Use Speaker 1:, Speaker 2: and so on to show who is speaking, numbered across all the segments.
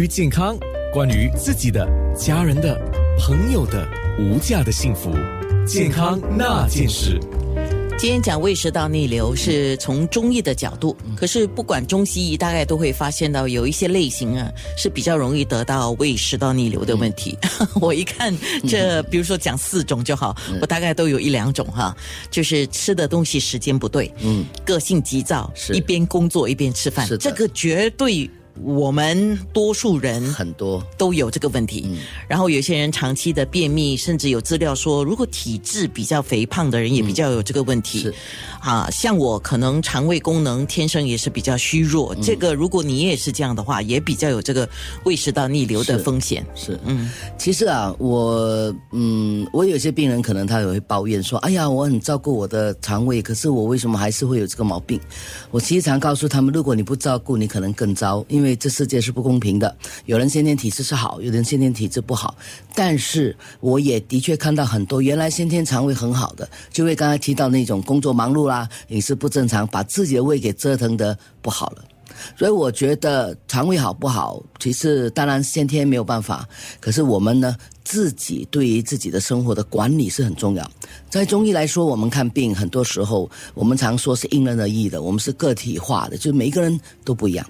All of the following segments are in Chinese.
Speaker 1: 于健康，关于自己的、家人的、朋友的无价的幸福，健康那件事。
Speaker 2: 今天讲胃食道逆流是从中医的角度，可是不管中西医，大概都会发现到有一些类型啊是比较容易得到胃食道逆流的问题。我一看这，比如说讲四种就好，我大概都有一两种哈，就是吃的东西时间不对，嗯，个性急躁，
Speaker 3: 是。
Speaker 2: 一边工作一边吃饭这个绝对我们多数人
Speaker 3: 很多
Speaker 2: 都有这个问题。然后有些人长期的便秘，甚至有资料说，如果体质比较肥胖的人也比较有这个问题。
Speaker 3: 是
Speaker 2: 啊，像我可能肠胃功能天生也是比较虚弱，这个如果你也是这样的话，也比较有这个胃食道逆流的风险。
Speaker 3: 是，嗯，其实啊，我嗯，我有些病人可能他也会抱怨说，哎呀，我很照顾我的肠胃，可是我为什么还是会有这个毛病？我其实常告诉他们，如果你不照顾，你可能更糟，因为因为这世界是不公平的，有人先天体质是好，有人先天体质不好，但是我也的确看到很多原来先天肠胃很好的，就会刚才提到那种工作忙碌啦，饮食不正常，把自己的胃给折腾的不好了。所以我觉得肠胃好不好，其实当然先天没有办法，可是我们呢自己对于自己的生活的管理是很重要。在中医来说，我们看病很多时候我们常说是因人而异的，我们是个体化的，就是每一个人都不一样。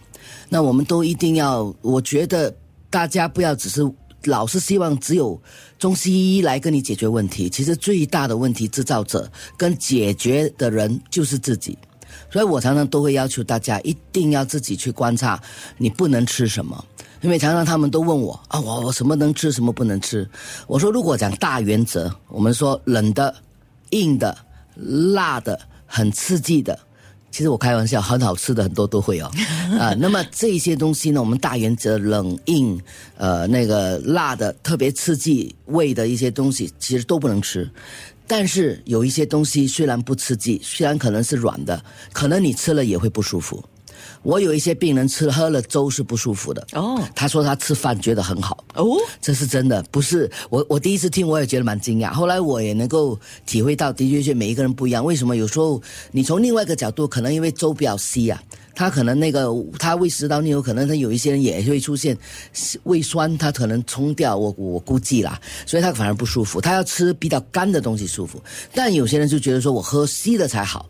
Speaker 3: 那我们都一定要，我觉得大家不要只是老是希望只有中西医来跟你解决问题，其实最大的问题制造者跟解决的人就是自己。所以我常常都会要求大家一定要自己去观察，你不能吃什么。因为常常他们都问我啊，我我什么能吃，什么不能吃？我说如果讲大原则，我们说冷的、硬的、辣的、很刺激的，其实我开玩笑，很好吃的很多都会哦。啊，那么这些东西呢，我们大原则冷硬，呃，那个辣的特别刺激胃的一些东西，其实都不能吃。但是有一些东西虽然不刺激，虽然可能是软的，可能你吃了也会不舒服。我有一些病人吃了喝了粥是不舒服的，
Speaker 2: 哦
Speaker 3: 他说他吃饭觉得很好，
Speaker 2: 哦，
Speaker 3: 这是真的，不是我我第一次听我也觉得蛮惊讶，后来我也能够体会到，的确是每一个人不一样。为什么有时候你从另外一个角度，可能因为粥比较稀啊，他可能那个他胃食道逆流，可能他有一些人也会出现胃酸，他可能冲掉，我我估计啦，所以他反而不舒服，他要吃比较干的东西舒服。但有些人就觉得说我喝稀的才好。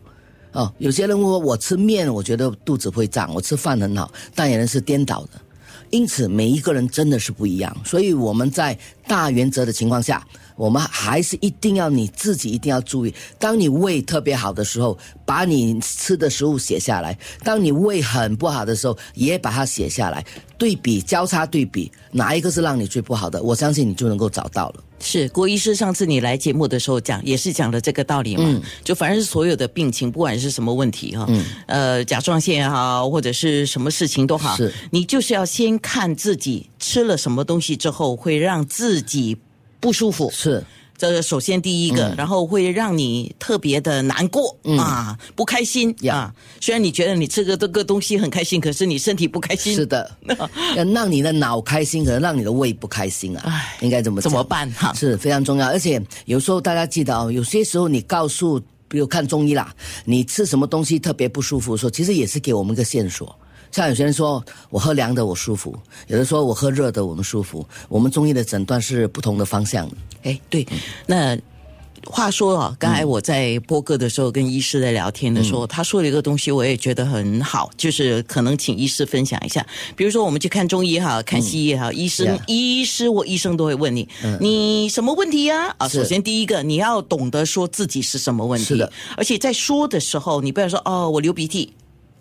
Speaker 3: 哦，有些人说我吃面，我觉得肚子会胀；我吃饭很好，但有人是颠倒的。因此，每一个人真的是不一样。所以我们在大原则的情况下，我们还是一定要你自己一定要注意。当你胃特别好的时候，把你吃的食物写下来；当你胃很不好的时候，也把它写下来，对比交叉对比，哪一个是让你最不好的？我相信你就能够找到了。
Speaker 2: 是郭医师上次你来节目的时候讲，也是讲了这个道理嘛。
Speaker 3: 嗯
Speaker 2: 就反正是所有的病情，不管是什么问题哈，呃，甲状腺也好，或者是什么事情都好，
Speaker 3: 是
Speaker 2: 你就是要先看自己吃了什么东西之后会让自己不舒服。
Speaker 3: 是。
Speaker 2: 这个首先第一个，
Speaker 3: 嗯。
Speaker 2: 然后会让你特别的难过、啊，不开心
Speaker 3: 呀。
Speaker 2: 啊。虽然你觉得你吃个这个东西很开心，可是你身体不开心，
Speaker 3: 是的，要让你的脑开心，可能让你的胃不开心啊
Speaker 2: 唉，
Speaker 3: 应该怎么讲。
Speaker 2: 怎么办？哈？
Speaker 3: 是非常重要，而且有时候大家记得哦，有些时候你告诉，比如看中医啦，你吃什么东西特别不舒服的时候，其实也是给我们一个线索。像有些人说我喝凉的我舒服，有的说我喝热的我们舒服。我们中医的诊断是不同的方向的。
Speaker 2: 哎，对，那话说啊，刚才我在播歌的时候跟医师在聊天的时候，他说了一个东西，我也觉得很好，就是可能请医师分享一下。比如说，我们去看中医也好，看西医也好，医生、医师或医生都会问你，你什么问题呀、啊？
Speaker 3: 是
Speaker 2: 首先第一个，你要懂得说自己是什么问题，
Speaker 3: 是的，
Speaker 2: 而且在说的时候，你不要说哦，我流鼻涕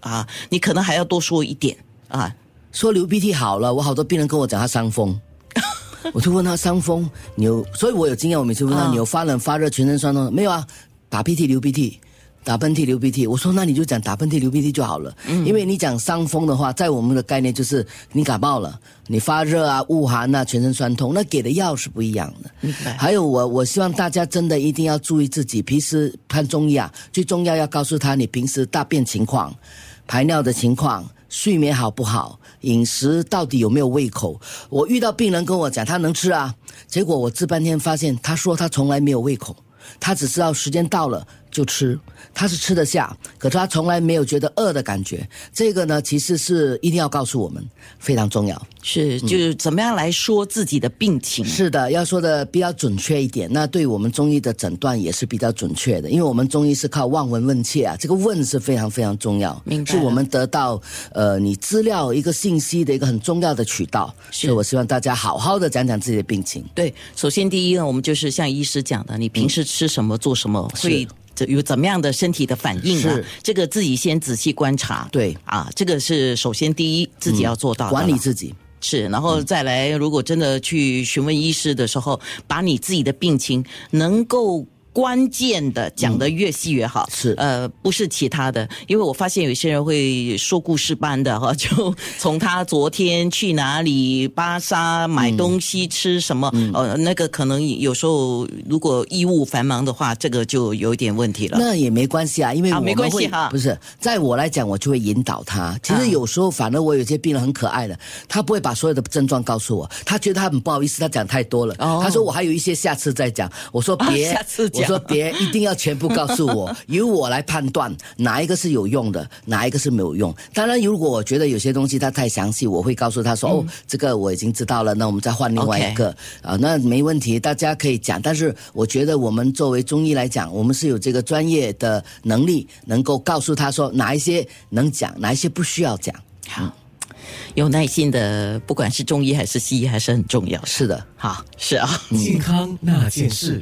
Speaker 2: 啊，你可能还要多说一点啊，
Speaker 3: 说流鼻涕好了，我好多病人跟我讲他伤风，我就问他伤风，你有，所以我有经验，我每次问他、
Speaker 2: 啊。
Speaker 3: 你有发冷、发热、全身酸痛？没有啊？打鼻涕、流鼻涕。打喷嚏、流鼻涕，我说那你就讲打喷嚏、流鼻涕就好了，因为你讲伤风的话，在我们的概念就是你感冒了，你发热啊、恶寒啊、全身酸痛，那给的药是不一样的。还有我，我希望大家真的一定要注意自己，平时看中医啊，最重要要告诉他你平时大便情况、排尿的情况、睡眠好不好、饮食到底有没有胃口。我遇到病人跟我讲他能吃啊，结果我治半天发现他说他从来没有胃口，他只知道时间到了就吃，他是吃得下，可是他从来没有觉得饿的感觉。这个呢，其实是一定要告诉我们，非常重要。
Speaker 2: 是，就是怎么样来说自己的病情？
Speaker 3: 是的，要说的比较准确一点，那对我们中医的诊断也是比较准确的，因为我们中医是靠望闻问切啊，这个问是非常非常重要，
Speaker 2: 明白
Speaker 3: 是我们得到呃你资料一个信息的一个很重要的渠道。
Speaker 2: 是
Speaker 3: 所以我希望大家好好的讲讲自己的病情。
Speaker 2: 对，首先第一呢，我们就是像医师讲的，你平时吃什么、做什么，会这有怎么样的身体的反应啊？这个自己先仔细观察。
Speaker 3: 对
Speaker 2: 啊，这个是首先第一自己要做到的
Speaker 3: 管理自己，
Speaker 2: 是，然后再来，如果真的去询问医师的时候，把你自己的病情能够。关键的讲的越细越好，
Speaker 3: 是
Speaker 2: 呃，不是其他的，因为我发现有些人会说故事般的哈，就从他昨天去哪里巴沙买东西吃什么，
Speaker 3: 嗯
Speaker 2: 呃，那个可能有时候如果医务繁忙的话，这个就有一点问题了。
Speaker 3: 那也没关系啊，因为
Speaker 2: 啊没
Speaker 3: 我们会
Speaker 2: 关系哈
Speaker 3: 不是，在我来讲，我就会引导他。其
Speaker 2: 啊
Speaker 3: 实有时候，反而我有些病人很可爱的，他不会把所有的症状告诉我，他觉得他很不好意思，他讲太多了。
Speaker 2: 哦
Speaker 3: 他说我还有一些下次再讲。我说
Speaker 2: 啊
Speaker 3: 别，
Speaker 2: 下次讲
Speaker 3: 我说别，一定要全部告诉我，由我来判断哪一个是有用的，哪一个是没有用。当然，如果我觉得有些东西它太详细，我会告诉他说、哦，这个我已经知道了，那我们再换另外一个。啊，那没问题，大家可以讲。但是我觉得我们作为中医来讲，我们是有这个专业的能力，能够告诉他说哪一些能讲，哪一些不需要讲。
Speaker 2: 好，有耐心的，不管是中医还是西医，还是很重要。
Speaker 3: 是的。
Speaker 2: 好，是啊。
Speaker 1: 健康那件事。